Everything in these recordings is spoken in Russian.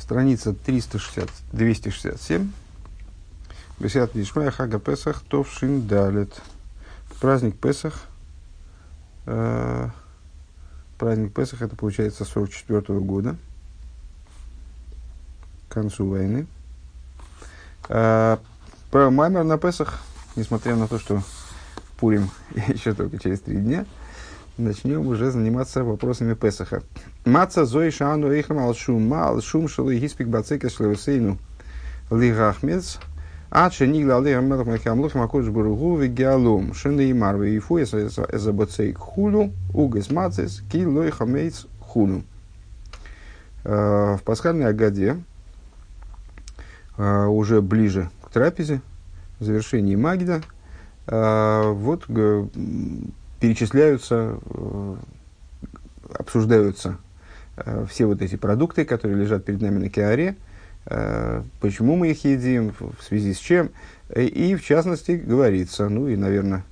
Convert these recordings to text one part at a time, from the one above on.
страница 360, 267. Бесят Лишмая Хага Песах Товшин Далит. Праздник Песах. Э, праздник Песах это получается 44 -го года. К концу войны. Э, про Маймер на Песах, несмотря на то, что Пурим еще только через три дня, начнем уже заниматься вопросами Песаха. Маца зои шану ихрам ал шум ма ал шум шалу гиспик бацека шлевсейну лигахмец а нигла алейхам мелах махам лухам акодж баругу вегиалум шины и марве и фу эза бацейк хулу угес мацес ки лой хамейц хулу. Э, в пасхальной Агаде, э, уже ближе к трапезе, в завершении Магида, э, вот перечисляются, обсуждаются Э, все вот эти продукты, которые лежат перед нами на киаре, э, почему мы их едим, в связи с чем. Э, и, в частности, говорится, ну и, наверное,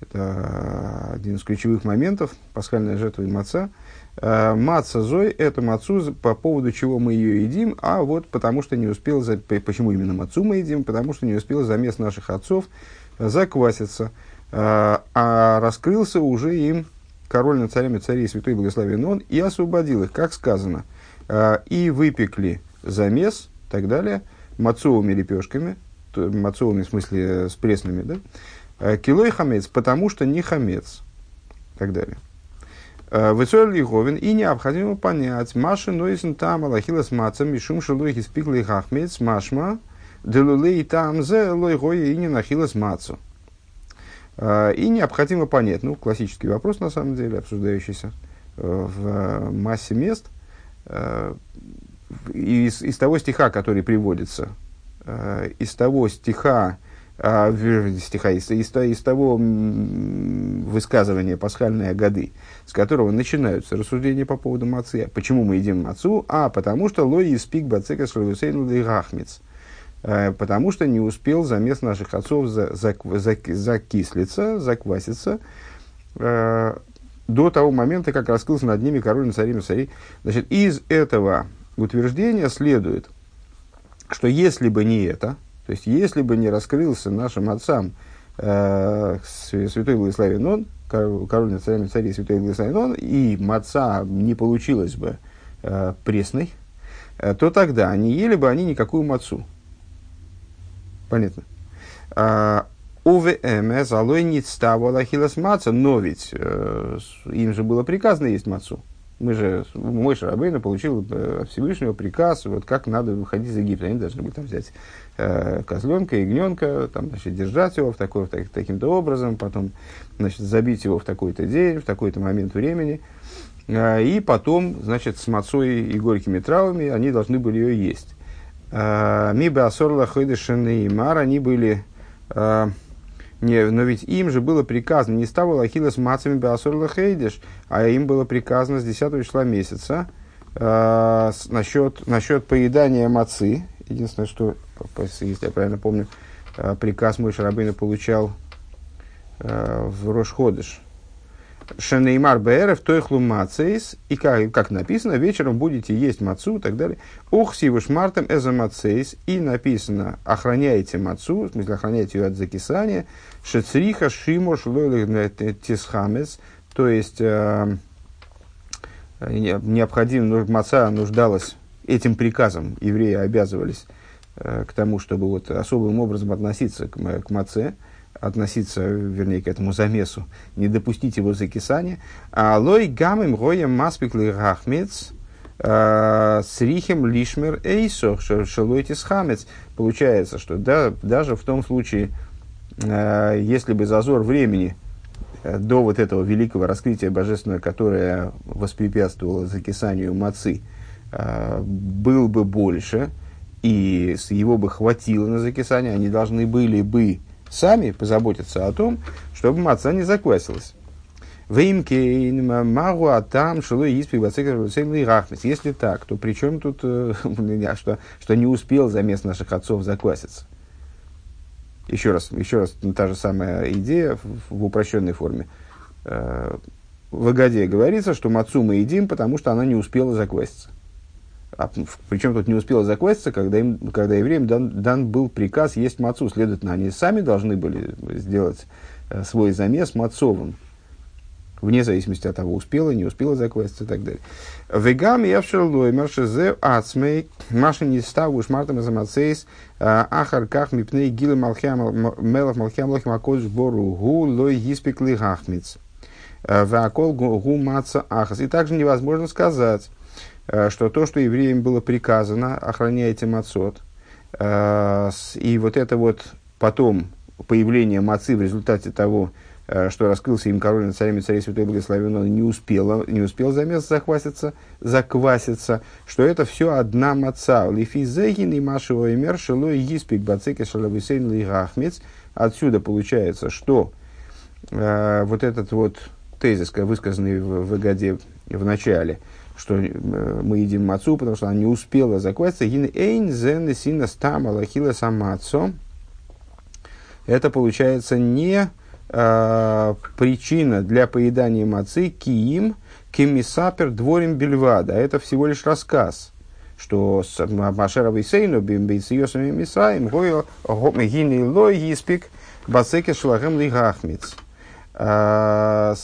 это один из ключевых моментов, пасхальная жертва и маца. Маца зой – это мацу, по поводу чего мы ее едим, а вот потому что не успел, почему именно мацу мы едим, потому что не успел замес наших отцов закваситься, а раскрылся уже им король над царями царей святой благословен он, и освободил их, как сказано, «А, и выпекли замес, и так далее, мацовыми лепешками, мацовыми в смысле э, с пресными, да, «А, килой хамец, потому что не хамец, и так далее. «А, Высоли Лиговин, и необходимо понять, Маша Нойсен там Аллахила с мацем, Мишум Шелуихи спикли хахмец, Машма, Делулей там зе лой и не нахила с мацу. А, и необходимо понять, ну, классический вопрос, на самом деле, обсуждающийся э, в э, массе мест, э, из, из того стиха, который приводится, из того стиха, стиха из, из, из того высказывания пасхальной годы, с которого начинаются рассуждения по поводу мацы. Почему мы едим мацу? А, потому что лой испик бацека срывусейну рахмиц. Э, потому что не успел замес наших отцов за, за, за, закислиться, закваситься э, до того момента, как раскрылся над ними король на царем царей. Значит, из этого утверждения следует, что если бы не это, то есть если бы не раскрылся нашим отцам э, святой благословен он, король над царями царей святой благословен он, и маца не получилось бы э, пресной, э, то тогда не ели бы они никакую мацу. Понятно. А, УВМС, алой не ставала хилас маца, но ведь э, им же было приказано есть мацу. Мы же, мой Шарабейна получил э, Всевышнего приказ, вот как надо выходить из Египта. Они должны были там взять э, козленка, ягненка, там, значит, держать его в такой, так, таким-то образом, потом, значит, забить его в такой-то день, в такой-то момент времени. Э, и потом, значит, с мацой и горькими травами они должны были ее есть. А, Миба Асорла Хойдешен и Мар, они были, а, не, но ведь им же было приказано, не ставил Ахилла с мацами Беасорла Хейдеш, а им было приказано с 10 числа месяца э, насчет, насчет поедания мацы. Единственное, что, если я правильно помню, приказ мой Шарабейна получал в Рошходыш, Шенеймар Бэров, Тойхлу Мацейс, и как, как написано, вечером будете есть мацу и так далее. Ух, сивуш мартом эза мацейс, и написано, охраняйте мацу, в смысле, охраняйте ее от закисания, шецриха шимош тисхамес, то есть, э, необходимо, маца нуждалась этим приказом, евреи обязывались э, к тому, чтобы вот особым образом относиться к, к маце, относиться, вернее, к этому замесу, не допустить его закисания. А лой гамим роем маспикли рахмец с рихем лишмер эйсох шелойтис хамец. Получается, что да, даже в том случае, э, если бы зазор времени э, до вот этого великого раскрытия божественного, которое воспрепятствовало закисанию мацы, был бы больше, и его бы хватило на закисание, они должны были бы сами позаботиться о том, чтобы маца не заквасилась. Если так, то при чем тут, э, что, что не успел замес наших отцов закваситься? Еще раз, еще раз, та же самая идея в, в упрощенной форме. Э, в Агаде говорится, что мацу мы едим, потому что она не успела закваситься. А, причем тут не успела закваситься, когда, им, когда евреям дан, дан был приказ есть мацу. Следовательно, они сами должны были сделать э, свой замес мацовым вне зависимости от того, успела, не успела закваситься и так далее. Вегам явшерлой маршезе ацмей маши не ставу шмартам замацейс ахарках мипней гилы малхям мелах малхям лохим акодж бору гу лой гиспик лихахмиц. Вакол гу маца ахас. И также невозможно сказать, э, что то, что евреям было приказано, охраняйте мацот, э, и вот это вот потом появление мацы в результате того, Э, что раскрылся им король над царями царей святой благословен, он не успел, не успел замес захваситься, закваситься, что это все одна маца. Лифизегин и машево имер шелой yispik бацеке шалависейн лигахмец. Отсюда получается, что э, вот этот вот тезис, высказанный в, в Агаде в начале, что э, мы едим мацу, потому что она не успела закваситься. Гин эйн зен сина стама лахила самацо. Это получается не э, причина для поедания мацы киим кемисапер дворим бельвада. Это всего лишь рассказ, что Машера Вейсейну бимбейсиосами Мисраим гини лой yispik басеке шлагем лигахмиц. А,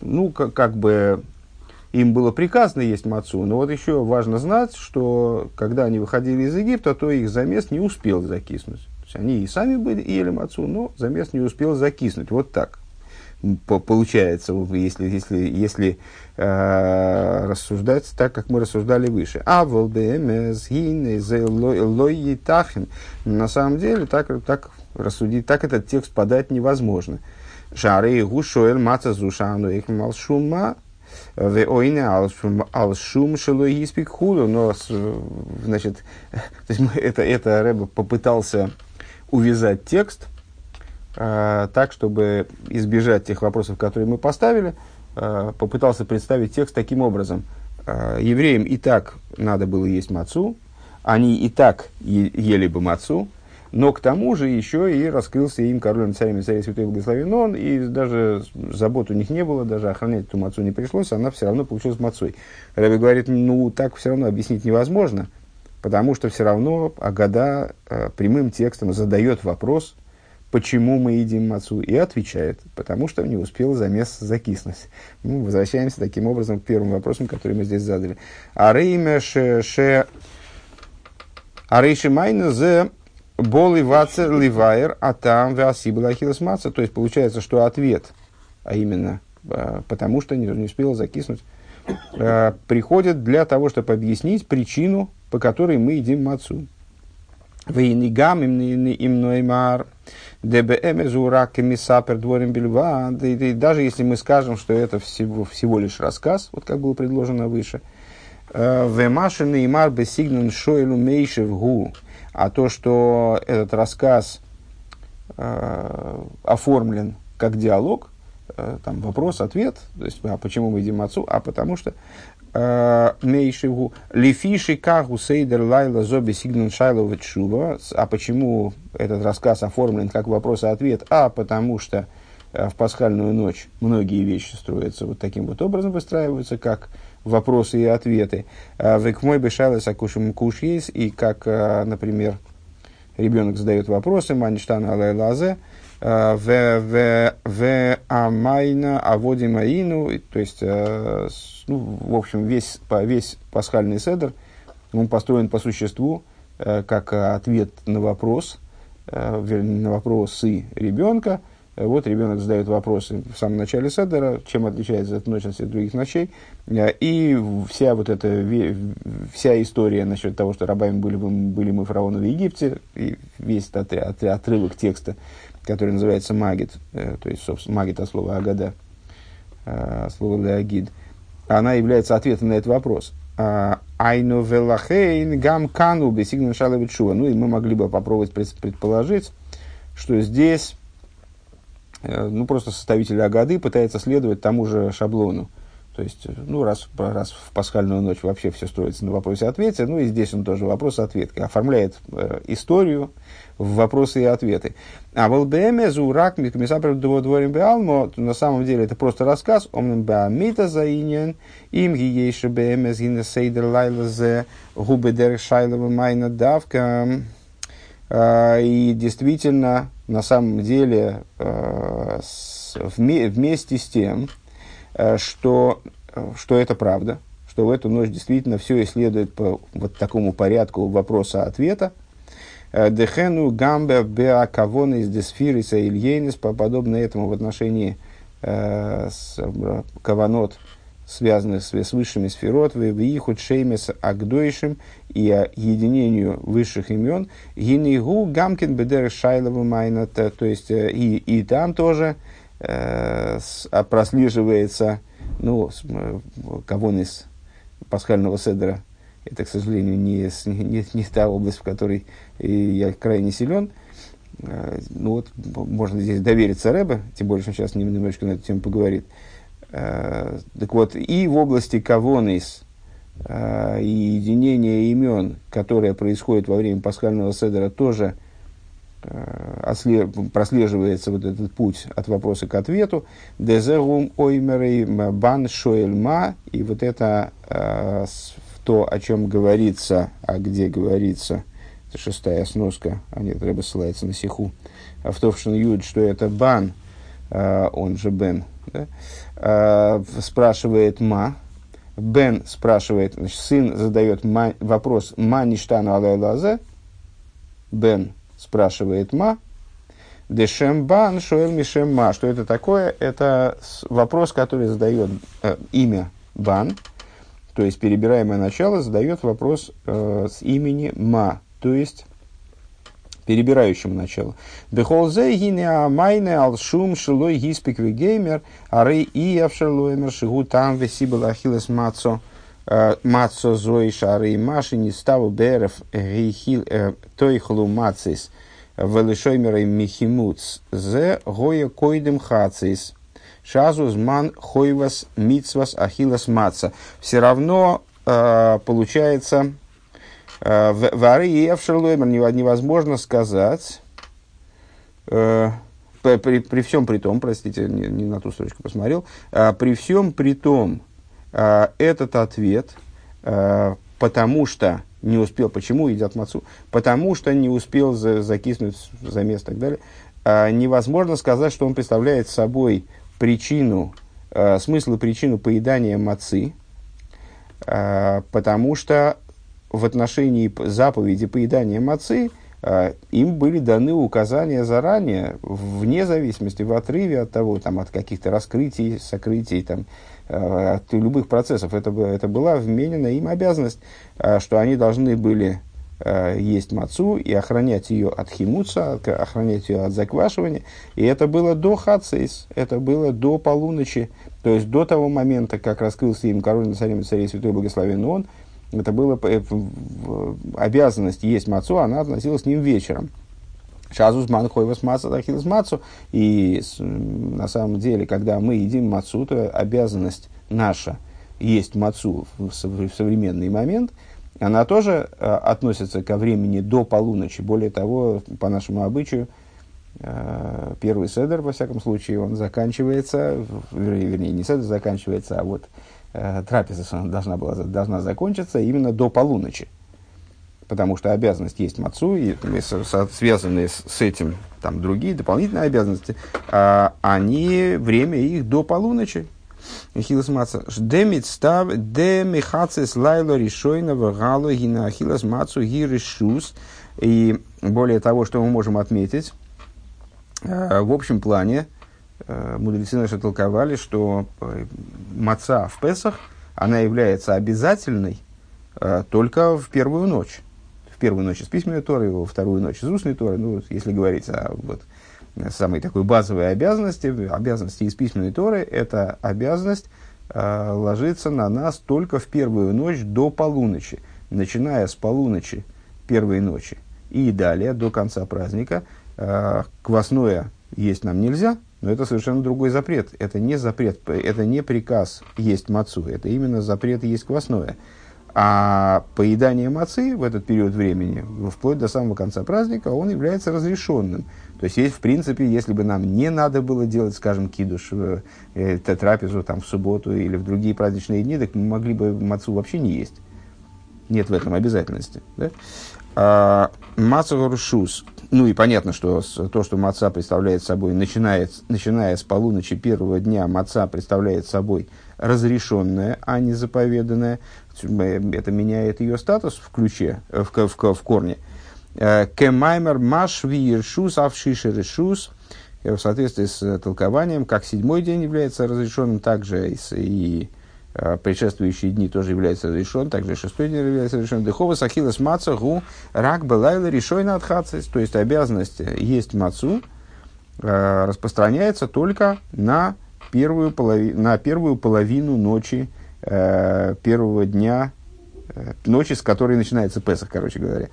ну, как, как бы им было приказано есть мацу, но вот еще важно знать, что когда они выходили из Египта, то их замес не успел закиснуть есть они и сами были ели мацу, но замес не успел закиснуть. Вот так получается, если, если, если э, рассуждать так, как мы рассуждали выше. А на самом деле так, так рассудить, так этот текст подать невозможно. Шары гушоэль маца зушану их малшума Ойне алшум шелой испик худу, но, значит, то есть это, это Рэбе попытался увязать текст э, так, чтобы избежать тех вопросов, которые мы поставили, э, попытался представить текст таким образом. Э, евреям и так надо было есть мацу, они и так е- ели бы мацу, но к тому же еще и раскрылся им королем царями царей святой благословен он, и даже забот у них не было, даже охранять эту мацу не пришлось, она все равно получилась мацой. Рэбби говорит, ну так все равно объяснить невозможно, потому что все равно Агада э, прямым текстом задает вопрос, почему мы едим мацу, и отвечает, потому что не успел замес закиснуть. Ну, возвращаемся таким образом к первым вопросам, которые мы здесь задали. Арейме ше ше Арейши майна зе боли вацер ливайер, а там веасибла ахилас маца. То есть получается, что ответ, а именно э, потому что не, не успел закиснуть, э, приходит для того, чтобы объяснить причину по которой мы едим мацу. Вейнигам им ноймар, комиссапер дворим бельва. Даже если мы скажем, что это всего, всего лишь рассказ, вот как было предложено выше, э, Вемашин неймар бесигнан шойлу мейшев гу. А то, что этот рассказ э, оформлен как диалог, э, там вопрос-ответ, то есть, а почему мы едим отцу, а потому что Мейшиву. Лифиши каху сейдер лайла зоби сигнан шайлова чува. А почему этот рассказ оформлен как вопрос и ответ? А потому что в пасхальную ночь многие вещи строятся вот таким вот образом, выстраиваются как вопросы и ответы. Э, Век мой бешалес акушим куш есть, и как, например, ребенок задает вопросы, маништана алайлазе, в амайна аводим аину, то есть ну, в общем, весь, весь пасхальный седр, он построен по существу, как ответ на вопрос, вернее, на вопросы ребенка. Вот ребенок задает вопросы в самом начале седера, чем отличается эта ночь от других ночей. Э, и вся вот эта, вся история насчет того, что рабами были, были мы фараоны в Египте, и весь этот отрывок текста, который называется Магит, то есть, собственно, Магит от слова Агада, слово Леогид – она является ответом на этот вопрос. А, Айну велахейн гам кану бесигнан шалавичува. Ну и мы могли бы попробовать предположить, что здесь э, ну, просто составитель Агады пытается следовать тому же шаблону. То есть, ну, раз, раз в пасхальную ночь вообще все строится на вопросе-ответе, ну и здесь он тоже вопрос-ответ, оформляет э, историю в вопросы и ответы. А в ЛБМ Зурак Микмисапер Дворим Беалмо, на самом деле это просто рассказ, омным Беамита Заинен, им гиейши БМ Згина Сейдер Лайлазе, Губедер Шайлова Майна Давка. Э, и действительно, на самом деле, э, вместе с тем, Э, что, э, что это правда, что в эту ночь действительно все исследует по вот такому порядку вопроса-ответа. Дехену гамбе беакавон из десфириса ильейнис, подобно этому в отношении с, каванот, связанных с, с высшими сферот, в ихуд шеймес агдойшим и единению высших имен, гинигу гамкин бедер шайлову майната, то есть и, и там тоже э, а прослеживается, ну, кого из пасхального седра, это, к сожалению, не, не, не та область, в которой я крайне силен. Э, ну вот, можно здесь довериться Рэбе, тем более, что сейчас немножечко на эту тему поговорит. Э, так вот, и в области Кавонис э, и единения имен, которое происходит во время пасхального седра, тоже Э, прослеживается вот этот путь от вопроса к ответу. Дезерум оймерей бан шоэльма. И вот это э, то, о чем говорится, а где говорится, это шестая сноска, а нет, Рэба ссылается на сиху, а в Товшин Юд, что это бан, он же Бен, да? спрашивает ма, Бен спрашивает, значит, сын задает ма, вопрос «Ма ништану алайлазе?» Бен спрашивает Ма, Дешембан Шоэл Мишем Ма. Что это такое? Это вопрос, который задает э, имя Бан, то есть перебираемое начало задает вопрос э, с имени Ма, то есть перебирающему началу. Бехолзе гине майне алшум шилой гиспик геймер, ары и авшерлоймер шигу там весибл ахилес мацо э, мацо зои шары маши не ставу берев гейхил э, тойхлу мацис велишоймерой михимуц зе гоя койдем хацис. Шазу зман хойвас мицвас ахилас маца. Все равно э, получается э, в ары и эвшерлоймер невозможно сказать э, при, при всем при том, простите, не, не на ту строчку посмотрел, э, при всем при том, этот ответ, потому что не успел. Почему едят мацу? Потому что не успел за, закиснуть замес и так далее. Невозможно сказать, что он представляет собой причину, смысл и причину поедания мацы, потому что в отношении заповеди поедания мацы а, им были даны указания заранее, вне зависимости, в отрыве от того, там, от каких-то раскрытий, сокрытий, там, Э, от любых процессов. Это, это была вменена им обязанность, э, что они должны были есть мацу и охранять ее от химуца, охранять ее от заквашивания. И это было до хацейс, это было до полуночи, то есть до того момента, как раскрылся им король на царем царей святой благословен он, это была обязанность есть мацу, она относилась к ним вечером. Шазус ман хойвас маца тахилас мацу. И на самом деле, когда мы едим мацу, то обязанность наша есть мацу в современный момент, она тоже э, относится ко времени до полуночи. Более того, по нашему обычаю, э, первый седер, во всяком случае, он заканчивается, вернее, не седер заканчивается, а вот э, трапеза должна, была, должна закончиться именно до полуночи потому что обязанность есть мацу, и связанные с, с этим там другие дополнительные обязанности, а, они, время их до полуночи. Хилас маца. Демит став, демихацис лайло решойного гало гина хилас мацу гиришус. И более того, что мы можем отметить, э, в общем плане, э, мудрецы наши толковали, что э, маца в Песах, она является обязательной только в первую ночь в первую ночь из письменной Торы, во вторую ночь из устной Торы, ну, если говорить о вот, самой такой базовой обязанности, обязанности из письменной Торы, это обязанность э, ложится на нас только в первую ночь до полуночи. Начиная с полуночи первой ночи и далее до конца праздника, э, квасное есть нам нельзя, Но это совершенно другой запрет. Это не запрет, это не приказ есть мацу, это именно запрет есть квасное. А поедание мацы в этот период времени, вплоть до самого конца праздника, он является разрешенным. То есть, есть, в принципе, если бы нам не надо было делать, скажем, кидуш, э, трапезу там, в субботу или в другие праздничные дни, так мы могли бы мацу вообще не есть. Нет в этом обязательности. Да? А, Мацу ну и понятно, что то, что маца представляет собой, начиная, начиная с полуночи первого дня, маца представляет собой разрешенное, а не заповеданное. Это меняет ее статус в ключе, в, в, в корне. Э, Кемаймер маш виершус авшиши решус. Э, в соответствии с толкованием, как седьмой день является разрешенным, также и, Э, предшествующие дни тоже являются разрешен, также шестой день является разрешен. Дыхова сахилас маца гу рак белайла решойна отхацис. То есть обязанность есть мацу э, распространяется только на первую, полови, на первую половину ночи э, первого дня, ночи, с которой начинается Песах, короче говоря.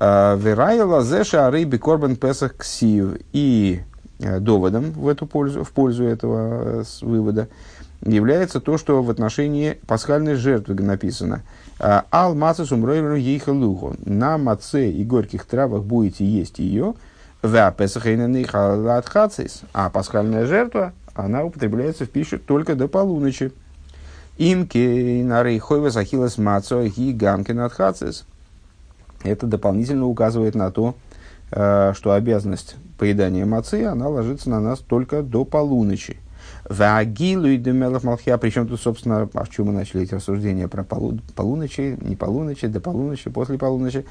Верая лазеша арыби корбан Песах ксив. И доводом в, эту пользу, в пользу этого вывода является то, что в отношении пасхальной жертвы написано «А, «Ал маца сумройру ейха луху» «На маце и горьких травах будете есть ее», «Ва а пасхальная жертва, она употребляется в пищу только до полуночи. Имки нарейхойва захилас мацо и гамкин атхацис. Это дополнительно указывает на то, э, что обязанность поедания мацы, она ложится на нас только до полуночи. Вагилу и Демелах Малхия. Причем тут, собственно, а в чем мы начали эти рассуждения про полу, полуночи, не полуночи, до полуночи, после полуночи.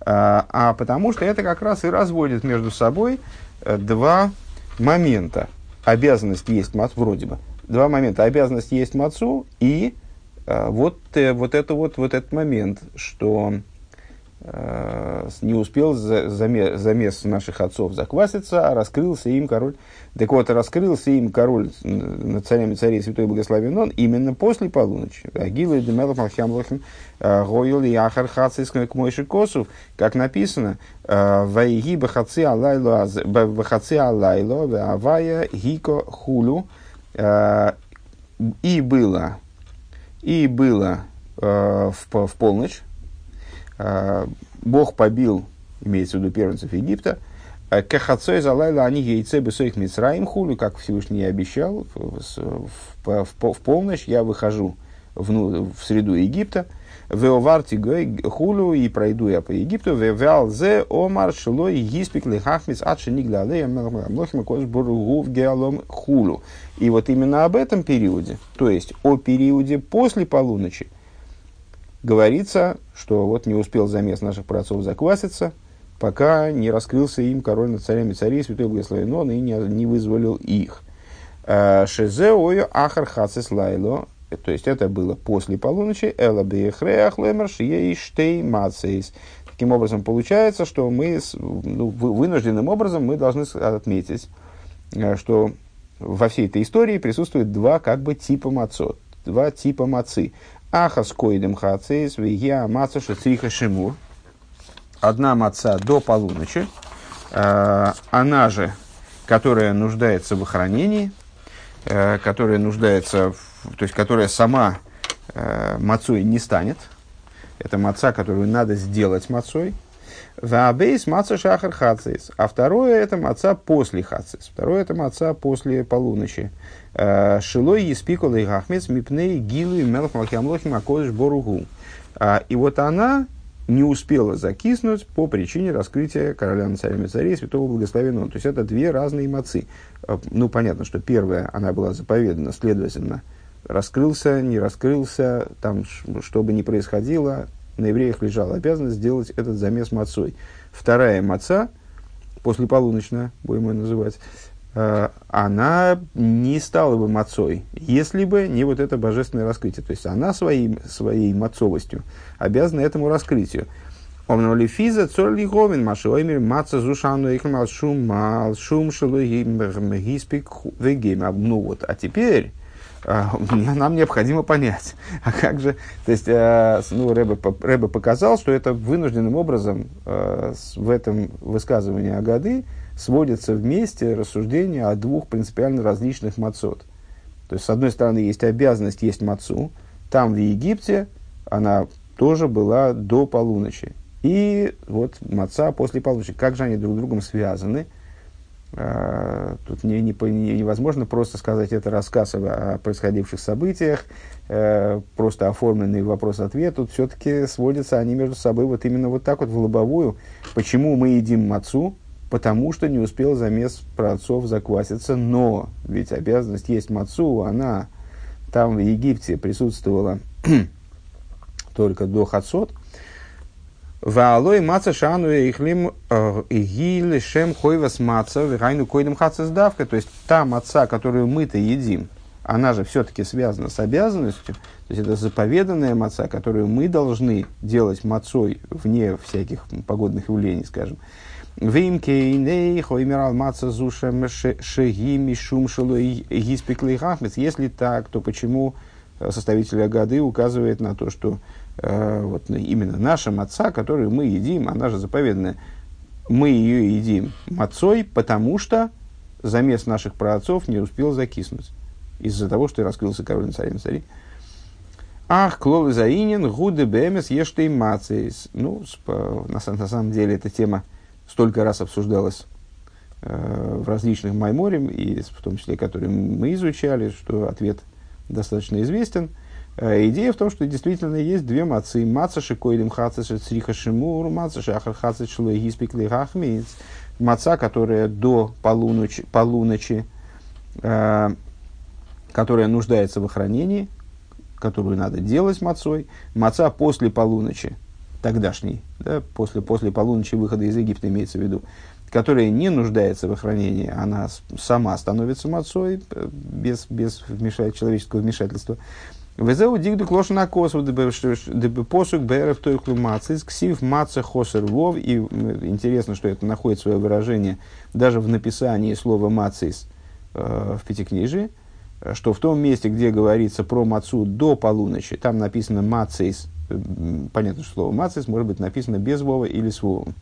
А, а потому что это как раз и разводит между собой э, два момента. Обязанность есть мат, вроде бы. Два момента. Обязанность есть мацу и а, вот, э, вот, это вот, вот этот момент, что Э, не успел замес, наших отцов закваситься, а раскрылся им король. Так вот, раскрылся им король над царями царей Святой Благословен он именно после полуночи. Агилу и Демелов Малхямлахим э, Гойл и Ахар к Мойши Косов, как написано, э, Вайги Бахаци Бахаци Алайло, Авая Гико Хулю, и было, и было в, в полночь, Бог побил, имеется в виду первенцев Египта, а Кахацой залайла они яйце бы своих мицраим хулю, как Всевышний обещал, в, в, в, в полночь я выхожу в, ну, в среду Египта, Веоварти хулю и пройду я по Египту, вевял зе омар шилой гиспик лихахмис адши нигля алеем млохим кош бургу в геалом хулю. И вот именно об этом периоде, то есть о периоде после полуночи, говорится, что вот не успел замес наших праотцов закваситься, пока не раскрылся им король над царями царей, святой благословен он, и не, не вызволил их. Э, Шезе ою ахар хацис лайло, то есть это было после полуночи, эла бехреах лемер штей мацейс. Таким образом, получается, что мы ну, вынужденным образом мы должны отметить, э, что во всей этой истории присутствует два как бы типа мацот, два типа мацы. Ахас коидем хацейс, вегия маца шатриха шимур. Одна маца до полуночи, э, она же, которая нуждается в охранении, э, которая нуждается, в, то есть которая сама э, мацой не станет. Это маца, которую надо сделать мацой. Ваабейс маца шахар хацис. А второе это маца после хацис. Второе это маца после полуночи. Э, Шилой еспикола и гахмец мипней гилу и мелах малхиамлохим акодыш боругу. А, и вот она не успела закиснуть по причине раскрытия короля над царями царей святого благословенного. То есть это две разные мацы. Э, ну, понятно, что первая, она была заповедана, следовательно, раскрылся, не раскрылся, там, что бы ни происходило, на евреях лежала обязанность сделать этот замес мацой. Вторая маца, после полуночная, будем ее называть, э, она не стала бы мацой, если бы не вот это божественное раскрытие. То есть она своей, своей мацовостью обязана этому раскрытию. Омнам ли физа цор ли говин машоймер маца зушану ихмал шум мал шум шелу гиспик вегейм. Ну вот, а теперь а, нам необходимо понять, а как же, то есть, э, ну, Рэбе, Рэбе показал, что это вынужденным образом э, в этом высказывании Агады сводится вместе рассуждение о двух принципиально различных мацот. То есть, с одной стороны, есть обязанность есть мацу. Там, в Египте, она тоже была до полуночи. И вот маца после полуночи. Как же они друг с другом связаны? А, тут не, не, не, невозможно просто сказать это рассказ о, о происходивших событиях, э, просто оформленный вопрос-ответ. Тут все-таки сводятся они между собой вот именно вот так вот в лобовую. Почему мы едим мацу? Потому что не успел замес праотцов закваситься. Но ведь обязанность есть мацу, она там в Египте присутствовала только до Хацот. Ваалой маца шану ихлим э, игили шем хойвас маца вихайну койдем хацездавка. То есть та маца, которую мы-то едим, она же все-таки связана с обязанностью. То есть это заповеданная маца, которую мы должны делать мацой вне всяких погодных явлений, скажем. Вимкейней хоймирал маца зушем шеги мишум шелой гиспеклей Если так, то почему составитель Агады указывает на то, что э, вот именно наша маца, которую мы едим, она же заповедная, мы ее едим мацой, потому что замес наших праотцов не успел закиснуть из-за того, что раскрылся король на царе на цари. Ах, клол заинен, гуды бемес, ешты мацис. Ну, на, на самом деле, эта тема столько раз обсуждалась э, в различных майморе, и в том числе, которые мы изучали, что ответ достаточно известен. Э, идея в том, что действительно есть две мацы. Маца шикоидим хацис цриха шимур, маца шахар хацис шлоегиспик лихахмиц. Маца, которая до полуночи, полуночи э, которая нуждается в охранении, которую надо делать мацой. Маца после полуночи, тогдашний, да, после, после полуночи выхода из Египта имеется в виду, которая не нуждается в охранении, она сама становится мацой э, без, без вмешать, человеческого вмешательства. Везеу дигду клоша на косу, дебы посук бэров той клумацис, ксив маца хосер вов. И интересно, что это находит свое выражение даже в написании слова мацис э, в Пятикнижии, что в том месте, где говорится про мацу до полуночи, там написано мацис, понятно, что слово мацис может быть написано без вова или с вовом.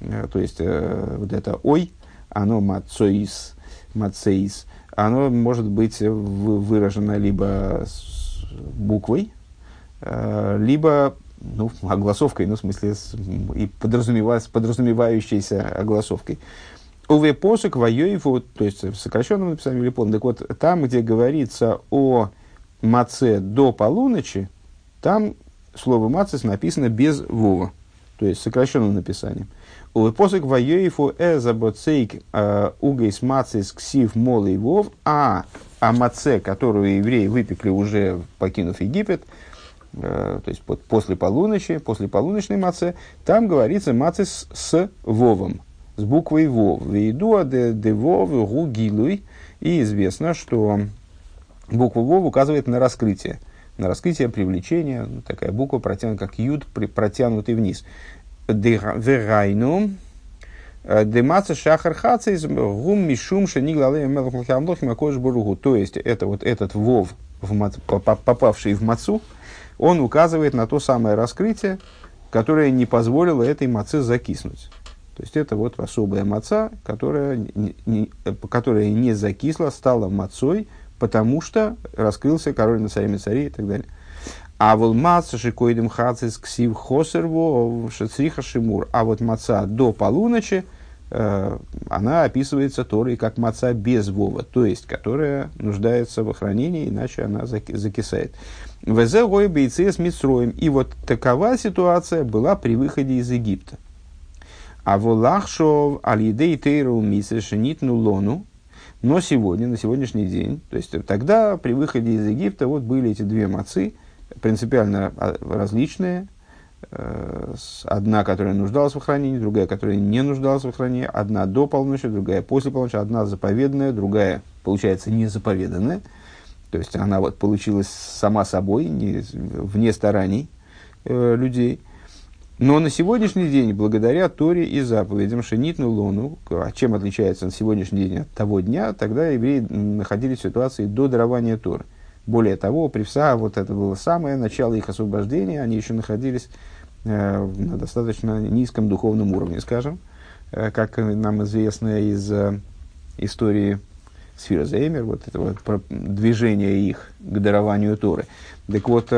Э, то есть, э, вот это «ой», оно «мацоис», «мацеис», оно может быть выражено либо с буквой, э, либо ну, огласовкой, ну, в смысле, с, и подразумевая, подразумевающейся огласовкой. Уве посок воюеву, то есть в сокращенном написании или полном. Так вот, там, где говорится о маце до полуночи, там слово мацис написано без вова, то есть сокращенным написанием. Посок воюефу эзабоцейк угейс мацис ксив молый вов, а а маце, которую евреи выпекли уже покинув Египет, э, то есть под, после полуночи, после полуночной маце, там говорится мацис с вовом, с буквой вов. Вейдуа де, де вов гугилуй. И известно, что буква вов указывает на раскрытие на раскрытие привлечения, такая буква протянута, как юд, протянутый вниз. Верайну, э, Демаца шахар хацис гум мишум шениглале мелахмлахамлохим акош буругу. То есть, это вот этот вов, в, попавший в мацу, он указывает на то самое раскрытие, которое не позволило этой маце закиснуть. То есть, это вот особая маца, которая не, не, которая не закисла, стала мацой, потому что раскрылся король на царями царей и так далее. А вот маца шикоидем хацис ксив хосерво шацриха шимур. А вот маца до полуночи, э, она описывается Торой как маца без вова, то есть, которая нуждается в охранении, иначе она заки, закисает. Везе гой бейцы с Митсроем. И вот такова ситуация была при выходе из Египта. А волахшов алидей тейру мисешенитну лону. Но сегодня, на сегодняшний день, то есть тогда при выходе из Египта вот были эти две мацы – принципиально а, различные. Э, одна, которая нуждалась в хранении, другая, которая не нуждалась в хранении. Одна до полночи, другая после полночи. Одна заповедная, другая, получается, не заповеданная. То есть она вот получилась сама собой, не, вне стараний э, людей. Но на сегодняшний день, благодаря Торе и заповедям Шенитну Лону, а чем отличается на сегодняшний день от того дня, тогда евреи находились в ситуации до дарования Торы. Более того, при ПСА вот это было самое начало их освобождения, они еще находились э, на достаточно низком духовном уровне, скажем. как нам известно из истории Сфера Зеймер, вот этого движения их к дарованию Торы. Так вот,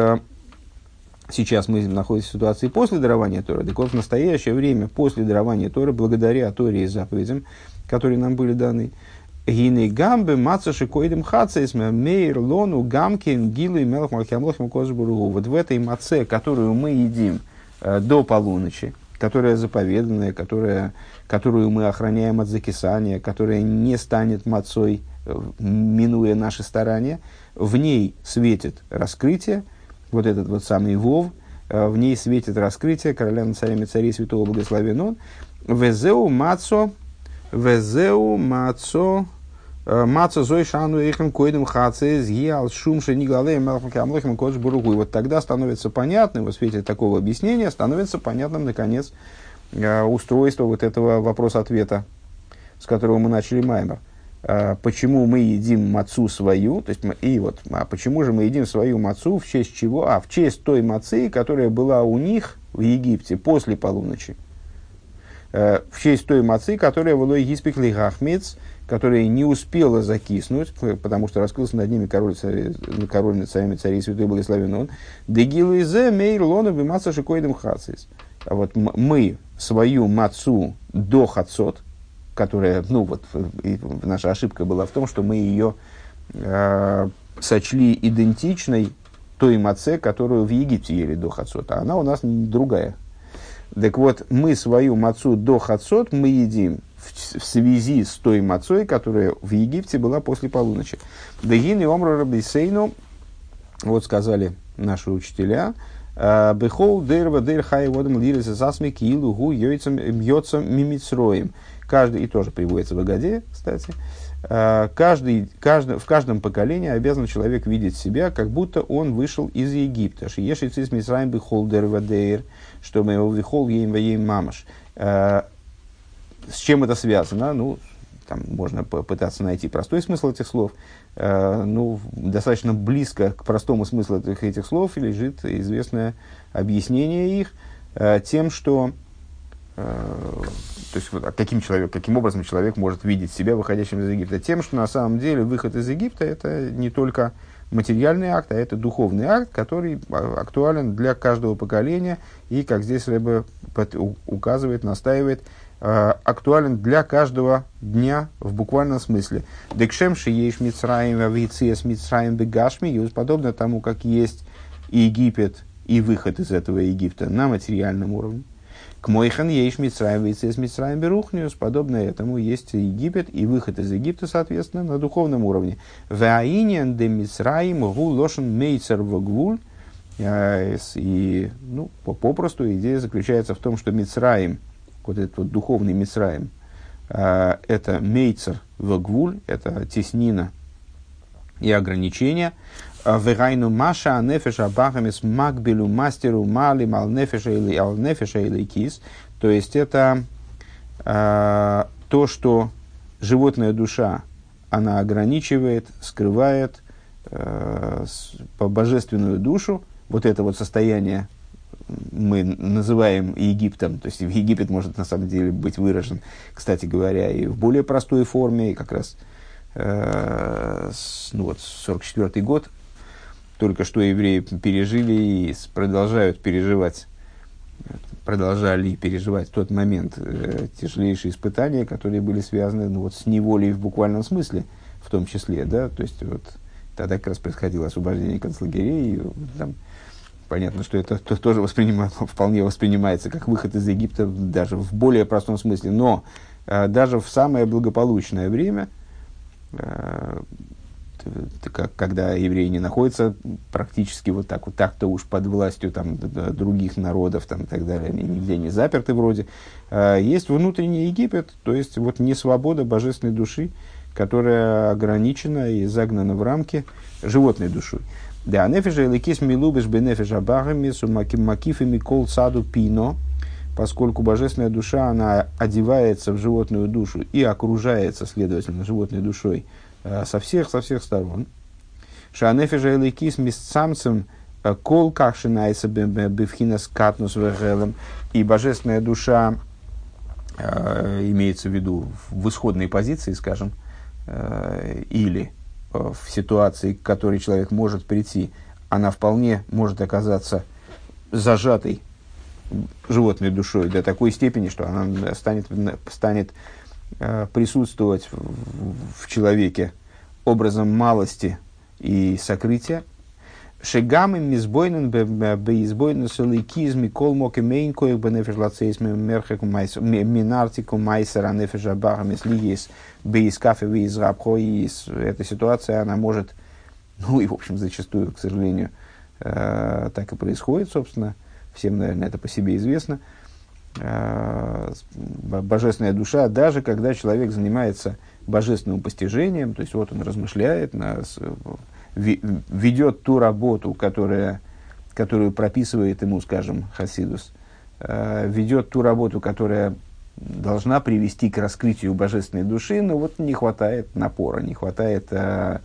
сейчас мы находимся в ситуации после дарования Торы. Так вот, в настоящее время, после дарования Торы, благодаря Торе и заповедям, которые нам были даны, Гины гамбы мацаши койдем хацейс мейр лону гамкин гилу и мелах малхиамлохим козбургу. Вот в этой маце, которую мы едим э, до полуночи, которая заповеданная, которая, которую мы охраняем от закисания, которая не станет мацой, э, минуя наши старания, в ней светит раскрытие, вот этот вот самый Вов, э, в ней светит раскрытие короля над царями царей святого благословен он, везеу мацо Везеу мацо Мацо зой шану ихем койдем хацез гиал шум шенигалей мелхам кодж буругу. И вот тогда становится понятным, в свете такого объяснения, становится понятным, наконец, э, устройство вот этого вопрос-ответа, с которого мы начали Маймер. Э, почему мы едим мацу свою, то есть и вот, а почему же мы едим свою мацу, в честь чего? А, в честь той мацы, которая была у них в Египте после полуночи. Э, в честь той мацы, которая в Лой Гиспик Лихахмец, которая не успела закиснуть, потому что раскрылся над ними король, царь, король над царями царей святой благословен он. Дегилуизе мейр лона бимаца шикоидем хацис. А вот мы свою мацу до хацот, которая, ну вот, наша ошибка была в том, что мы ее э, сочли идентичной той маце, которую в Египте ели до а она у нас другая, так вот, мы свою мацу до хацот мы едим в, в связи с той мацой, которая в Египте была после полуночи. Дагин и Омра Рабисейну, вот сказали наши учителя, «А, Бехол дерва дер хай водом лирис засми киилу гу йойцам мимицроем. Каждый, и тоже приводится в Агаде, кстати, «А, каждый, каждый, в каждом поколении обязан человек видеть себя, как будто он вышел из Египта. Шиешицис мисраем бехол дерва дер чтобы его вихол ейм ейм мамаш. Э, с чем это связано? Ну, там можно попытаться найти простой смысл этих слов. Э, ну, достаточно близко к простому смыслу этих, этих слов лежит известное объяснение их э, тем, что то есть, вот, а каким, человек, каким образом человек может видеть себя выходящим из Египта? Тем, что на самом деле выход из Египта это не только материальный акт, а это духовный акт, который а, актуален для каждого поколения и, как здесь Рэбе указывает, настаивает, а, актуален для каждого дня в буквальном смысле. Декшем шиеш мицраим авициес мицраим бегашми, подобно тому, как есть Египет и выход из этого Египта на материальном уровне. К Мойхан ейш Мицраем из Мицраем Берухниус. Подобно этому есть Египет и выход из Египта, соответственно, на духовном уровне. Ваиньян де Мицраим гу лошен мейцер вагвуль. А, и, ну, попросту идея заключается в том, что Мицраим, вот этот вот духовный Мицраим, а, это мейцер вагвуль, это теснина и ограничения, Вегайну маша нефеша бахамис макбелю мастеру мали мал нефеша или ал нефеша или кис. То есть это э, то, что животная душа, она ограничивает, скрывает э, по божественную душу. Вот это вот состояние мы называем Египтом, то есть Египет может на самом деле быть выражен, кстати говоря, и в более простой форме, и как раз э, ну вот, 44 год только что евреи пережили и продолжают переживать, продолжали переживать тот момент э, тяжелейшие испытания, которые были связаны ну, вот, с неволей в буквальном смысле, в том числе, да, то есть вот тогда как раз происходило освобождение концлагерей, и, там, понятно, что это то, тоже воспринимается, вполне воспринимается как выход из Египта даже в более простом смысле, но э, даже в самое благополучное время э, как, когда евреи не находятся практически вот так вот так-то уж под властью там, других народов там, и так далее, они нигде не заперты вроде. А есть внутренний Египет, то есть вот не свобода божественной души, которая ограничена и загнана в рамки животной душой. Да, нефежа эликис милубиш бенефежа багами макифами кол саду пино, поскольку божественная душа, она одевается в животную душу и окружается, следовательно, животной душой – со всех, со всех сторон. Шанефежа элейкис мисцамцем э, кол кашинайса бифхинас катнус вегелем. И божественная душа э, имеется в виду в исходной позиции, скажем, э, или в ситуации, к которой человек может прийти, она вполне может оказаться зажатой животной душой до такой степени, что она станет, станет присутствовать в, в человеке образом малости и сокрытия, Шегам им мизбойнен беизбойнен соликизми кол мок имейн коих бенефиш лацейс мерхеку минартику майсера нефиш абахам, если есть беискафе виз рабхоис. Эта ситуация, она может, ну и в общем зачастую, к сожалению, э, так и происходит, собственно. Всем, наверное, это по себе известно. Э, божественная душа, даже когда человек занимается божественным постижением, то есть вот он размышляет на ведет ту работу, которая, которую прописывает ему, скажем, Хасидус, э, ведет ту работу, которая должна привести к раскрытию божественной души, но вот не хватает напора, не хватает, э,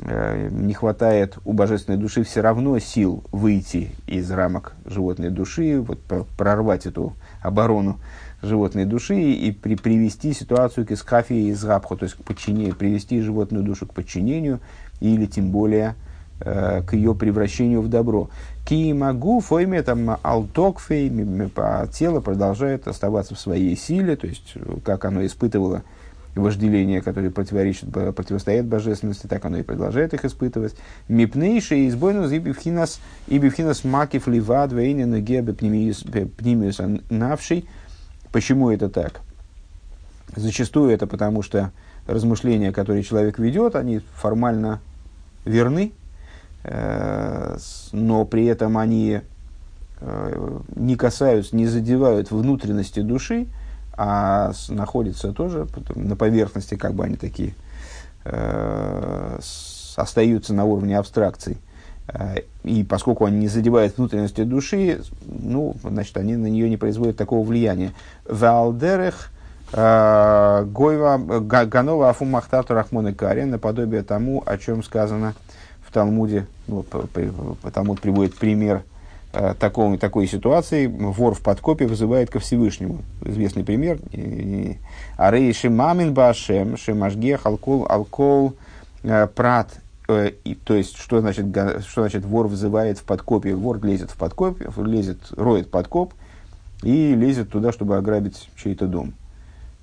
не хватает у божественной души все равно сил выйти из рамок животной души, вот, прорвать эту оборону животной души и при, привести ситуацию к искафии из рабху, то есть к подчинению, привести животную душу к подчинению, или тем более э, к ее превращению в добро. Ки могу фойме там алтокфей, тело продолжает оставаться в своей силе, то есть как оно испытывало вожделение, которое противоречит, противостоит божественности, так оно и продолжает их испытывать. Мипнейший избойнус и бифхинас, и бифхинас макив ливад вейнен гебе пнимиус навший. Почему это так? Зачастую это потому, что размышления, которые человек ведет, они формально верны, э, но при этом они э, не касаются, не задевают внутренности души, а находятся тоже на поверхности, как бы они такие, э, остаются на уровне абстракций. И поскольку они не задевают внутренности души, ну, значит, они на нее не производят такого влияния. Валдерех Э, Гойва Ганова Афу Махтату Рахмон и Карин, наподобие тому, о чем сказано в Талмуде. Ну, Талмуд приводит пример э, такого, такой ситуации. Вор в подкопе вызывает ко Всевышнему. Известный пример. Арей Шимамин Башем, Шимашгех, Алкол, Алкол, э, Прат. И, то есть, что значит, что значит вор вызывает в подкопе? Вор лезет в подкоп, лезет, роет подкоп и лезет туда, чтобы ограбить чей-то дом.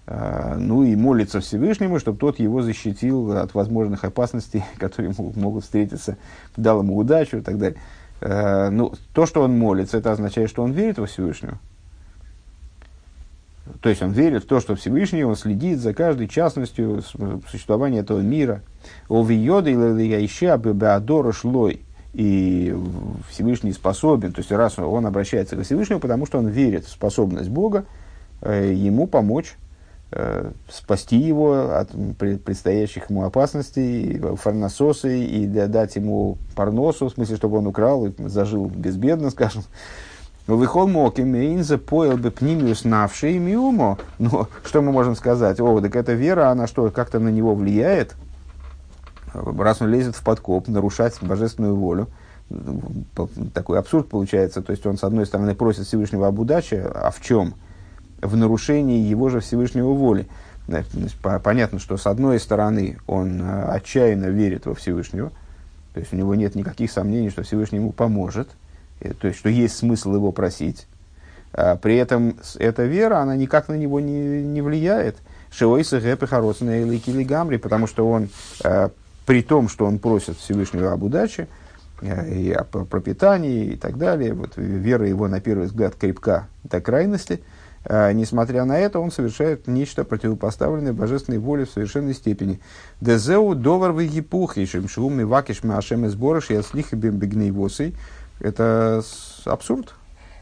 Ну и молится Всевышнему, чтобы тот его защитил от возможных опасностей, которые могут встретиться, дал ему удачу и так далее. А, ну, то, что он молится, это означает, что он верит во Всевышнего. То есть он верит в то, что Всевышний, он следит за каждой частностью существования этого мира. Овиода или еще беадора шлой. И Всевышний способен, то есть раз он обращается к Всевышнему, потому что он верит в способность Бога э, ему помочь Э, спасти его от предстоящих ему опасностей, фарнососы, и дать ему парносу, в смысле, чтобы он украл и зажил безбедно, скажем. Выхол моки мейнза поел бы пнимиус навший миумо. Но что мы можем сказать? О, так эта вера, она что, как-то на него влияет? Раз он лезет в подкоп, нарушать божественную волю. Такой абсурд получается. То есть он, с одной стороны, просит Всевышнего об удаче, а в чем? В нарушении его же Всевышнего воли. Понятно, что с одной стороны он э, отчаянно верит во Всевышнего, то есть у него нет никаких сомнений, что Всевышний ему поможет, то есть что есть смысл его просить. А при этом эта вера, она никак на него не, не влияет. Шиойса гэпы или гамри, потому что он, э, при том, что он просит Всевышнего об удаче, э, и о пропитании и так далее, вот вера его на первый взгляд крепка до крайности – несмотря на это, он совершает нечто противопоставленное божественной воле в совершенной степени. Дезеу довар в египухи, шумми вакиш машем изборыш и отслих бегнейвосой. Это абсурд,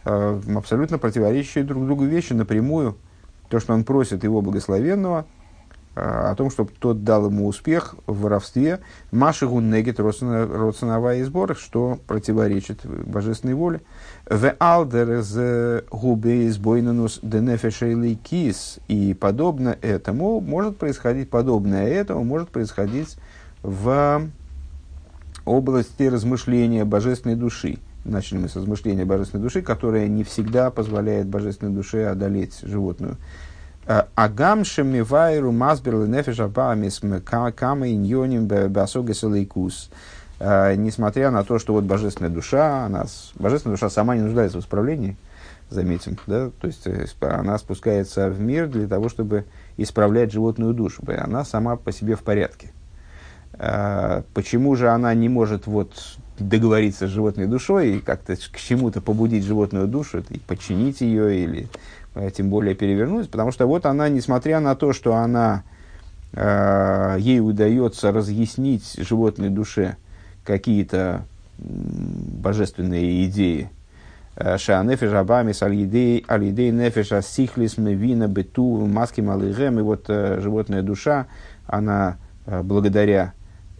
а, абсолютно противоречащие друг другу вещи напрямую. То, что он просит его благословенного, о том, чтобы тот дал ему успех в воровстве, Машигу негит родственного сбор, что противоречит божественной воле. В алдер з губе избойнанус денефешейли кис. И подобно этому может происходить, подобное этому может происходить в области размышления божественной души. Начали мы с размышления божественной души, которая не всегда позволяет божественной душе одолеть животную Агам шемивайру мазберли нефеша бамис кама иньоним басогес лейкус. Несмотря на то, что вот божественная душа, она, божественная душа сама не нуждается в исправлении, заметим, да, то есть она спускается в мир для того, чтобы исправлять животную душу, она сама по себе в порядке. Почему же она не может вот договориться с животной душой и как-то к чему-то побудить животную душу, и подчинить ее или э, тем более перевернуть, потому что вот она, несмотря на то, что она, э, ей удается разъяснить животной душе какие-то божественные идеи, э, Шаанефеш Абамис Алидей Сихлис Мевина Бету Маски Малыгем. И вот э, животная душа, она э, благодаря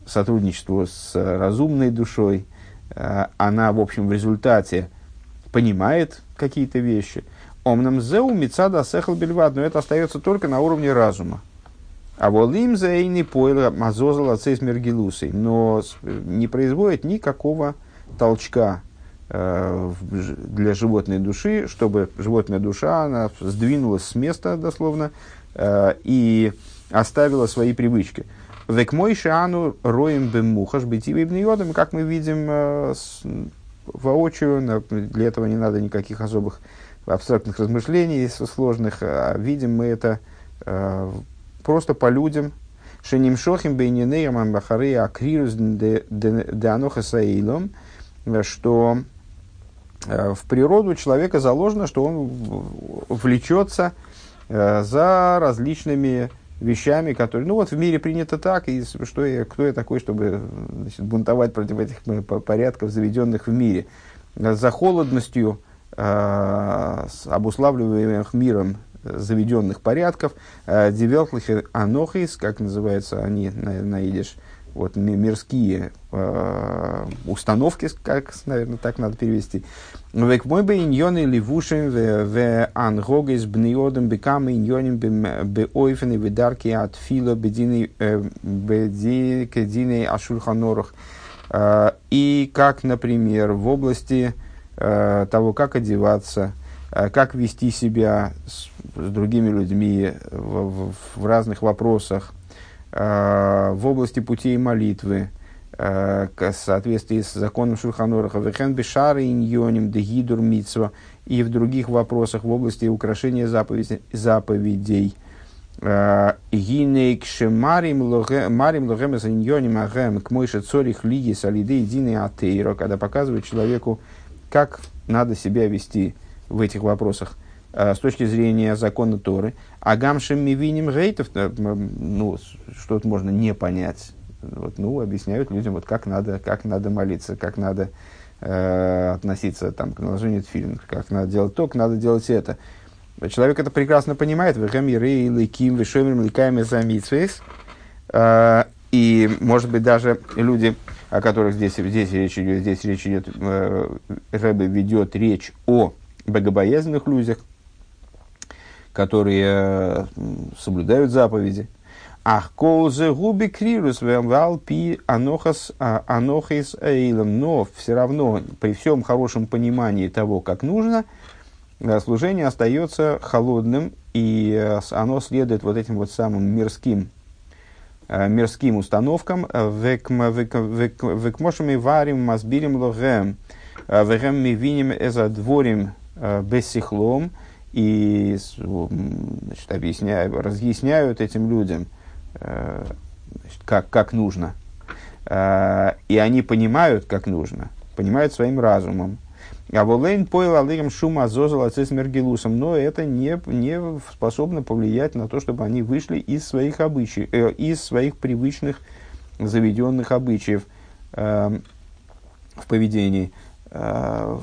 сотрудничеству с разумной душой, э, она, в общем, в результате понимает какие-то вещи. Омнам зеу мицада сехал бельвад, но это остается только на уровне разума. А волим заэйни пойла мазозала цейс мергилусой, но не производит никакого толчка э, для животной души, чтобы животная душа она сдвинулась с места дословно э, и оставила свои привычки. Век мой шану роем бем мухаш битивим йодом, как мы видим э, воочию, для этого не надо никаких особых абстрактных размышлений сложных, а видим мы это э, просто по людям. Шеним шохим бейнинеям амбахары акрирус де аноха саилом, что э, в природу человека заложено, что он влечется э, за различными вещами, которые, ну вот в мире принято так, и что я, кто я такой, чтобы значит, бунтовать против этих порядков, заведенных в мире. За холодностью, э, обуславливаемых миром заведенных порядков, э, девелтлихер анохис, как называются они на, на идиш, вот мирские э, установки, как, наверное, так надо перевести. Век мой бы иньоны ливушим в ангогис бниодом бекам иньоним беойфены видарки от фила бедины э, ашульханорах. Э, и как, например, в области э, того, как одеваться, как вести себя с, с другими людьми в, в, в разных вопросах, Э, в области путей молитвы, э, в соответствии с законом Шульханораха, Вехен Бешары Иньоним Дегидур Митсва и в других вопросах в области украшения заповедей. Э, Гинейк Шемарим Логем Иньоним Агем к Мойше Цорих Лиги Атейро, когда показывает человеку, как надо себя вести в этих вопросах с точки зрения закона Торы. А гамшем мивиним гейтов, э, ну, что-то можно не понять. Вот, ну, объясняют людям, вот как надо, как надо молиться, как надо э, относиться там, к наложению тфилин, как надо делать то, как надо делать это. Человек это прекрасно понимает. Э, и, может быть, даже люди, о которых здесь, здесь речь идет, здесь речь идет, э, Рэбе ведет речь о богобоязненных людях, которые соблюдают заповеди. Ах, колзе губи крирус пи анохас а, анохис эйлом. Но все равно, при всем хорошем понимании того, как нужно, э, служение остается холодным, и э, оно следует вот этим вот самым мирским э, мирским установкам. Векмошами варим мазбирим логем. Вегем ми виним эзадворим бессихлом и значит, объясняю, разъясняют этим людям, э, значит, как, как нужно. Э, и они понимают, как нужно, понимают своим разумом. А волейн поил алырим шума зозал мергилусом, но это не, не способно повлиять на то, чтобы они вышли из своих обычаев, э, из своих привычных заведенных обычаев э, в поведении, э,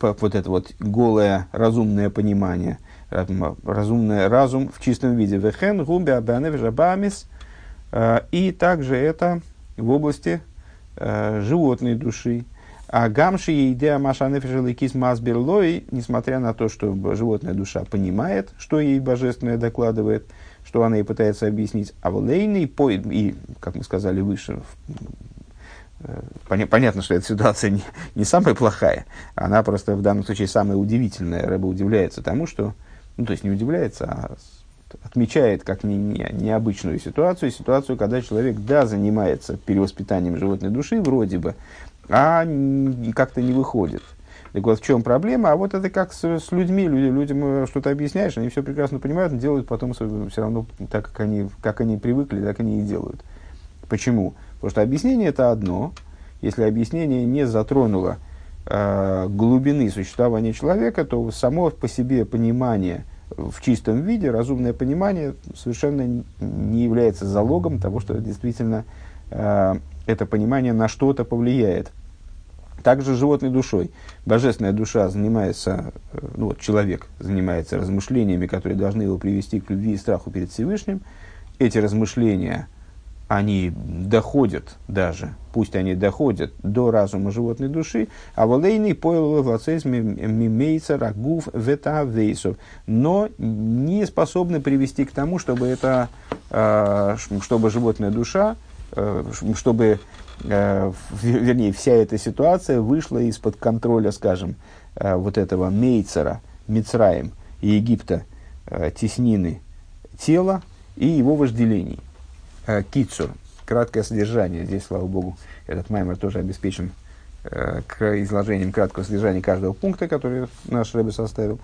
вот это вот голое разумное понимание, разумный разум в чистом виде. Вехен, губи, абанев, э, И также это в области э, животной души. А гамши идея машанефишеликис масберлой, несмотря на то, что животная душа понимает, что ей божественное докладывает, что она ей пытается объяснить, а волейный, и, как мы сказали выше, Понятно, что эта ситуация не, не самая плохая, она просто в данном случае самая удивительная. Рыба удивляется тому, что, ну то есть не удивляется, а отмечает как не, не, необычную ситуацию, ситуацию, когда человек, да, занимается перевоспитанием животной души, вроде бы, а как-то не выходит. Так вот, в чем проблема? А вот это как с, с людьми. Люди, людям э, что-то объясняешь, они все прекрасно понимают, но делают потом все равно так, как они, как они привыкли, так они и делают. Почему? Потому что объяснение это одно. Если объяснение не затронуло э, глубины существования человека, то само по себе понимание в чистом виде, разумное понимание совершенно не является залогом того, что действительно э, это понимание на что-то повлияет. Также животной душой. Божественная душа занимается, э, ну вот человек занимается размышлениями, которые должны его привести к любви и страху перед Всевышним. Эти размышления, они доходят даже, пусть они доходят до разума животной души, а волейный поел мимейца рагув ветавейсов, но не способны привести к тому, чтобы это, э, чтобы животная душа Э, чтобы, вернее, вся эта ситуация вышла из-под контроля, скажем, э, вот этого Мейцера, Мицраем и Египта, теснины тела и его вожделений. Кицур, краткое содержание. Здесь, слава богу, этот маймер тоже обеспечен к изложением краткого содержания каждого пункта, который наш Рэбе составил.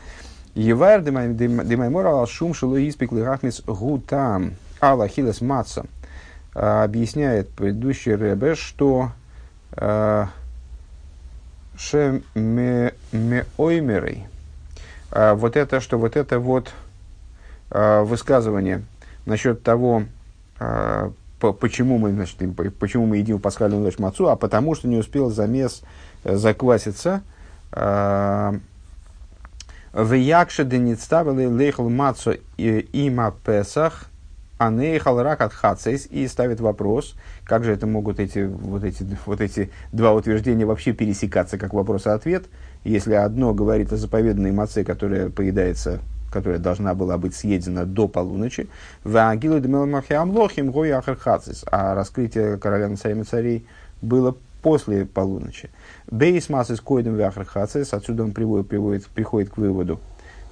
Евайр демаймор ал шум шило испек гутам ала хилес а, объясняет предыдущий Ребе, что а, шемеоймерой, а, вот это, что вот это вот высказывание насчет того, почему мы, значит, почему мы едим пасхальную ночь мацу, а потому что не успел замес э, закваситься. В якше деництавили лейхл мацу има песах – Анейхал ракат хацейс и ставит вопрос, как же это могут эти, вот, эти, вот эти два утверждения вообще пересекаться как вопрос и ответ, если одно говорит о заповеданной маце, которая поедается, которая должна была быть съедена до полуночи, а раскрытие короля на царями царей было после полуночи. Бейс массы с койдом отсюда он приводит, приводит, приходит к выводу,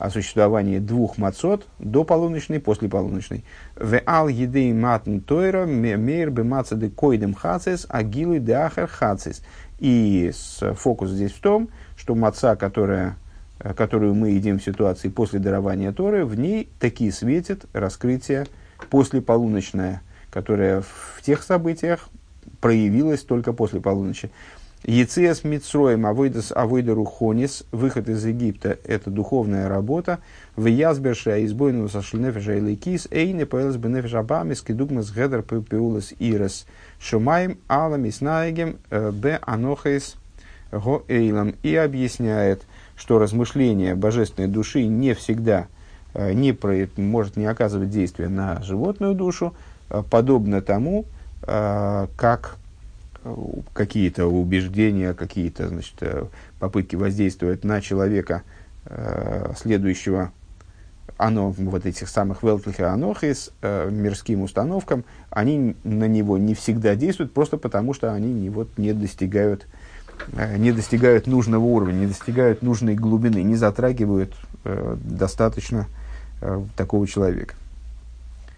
о существовании двух мацот до полуночной, после полуночной. В ал едей матн тойра мейр бы мацады койдем хацис, а гилы де ахар хацис. И фокус здесь в том, что маца, которая, которую мы едим в ситуации после дарования Торы, в ней такие светит раскрытие после полуночное, которое в тех событиях проявилось только после полуночи. Ецес Мицроем Авойдас Авойда Рухонис, выход из Египта, это духовная работа. В Язберша избойну сашлнефеша или кис, эйне поэлс бенефеш абамис, кедугмас гедер пеулас ирес, шумаем алам иснаегем э, б анохейс го эйлам. И объясняет, что размышление божественной души не всегда э, не про, может не оказывать действия на животную душу, э, подобно тому, как какие-то убеждения, какие-то значит, э, попытки воздействовать на человека, э, следующего оно, вот этих самых велтлиха анохис, э, мирским установкам, они на него не всегда действуют, просто потому что они не, вот, не, достигают, не достигают нужного уровня, не достигают нужной глубины, не затрагивают достаточно такого человека.